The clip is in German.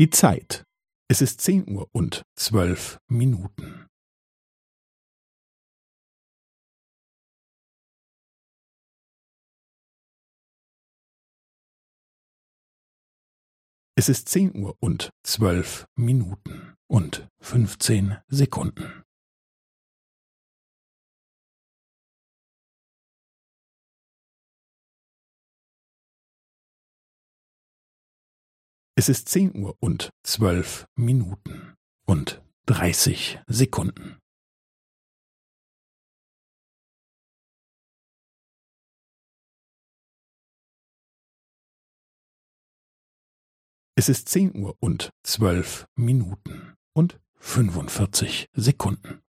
Die Zeit. Es ist zehn Uhr und zwölf Minuten. Es ist zehn Uhr und zwölf Minuten und fünfzehn Sekunden. Es ist zehn Uhr und zwölf Minuten und dreißig Sekunden. Es ist zehn Uhr und zwölf Minuten und fünfundvierzig Sekunden.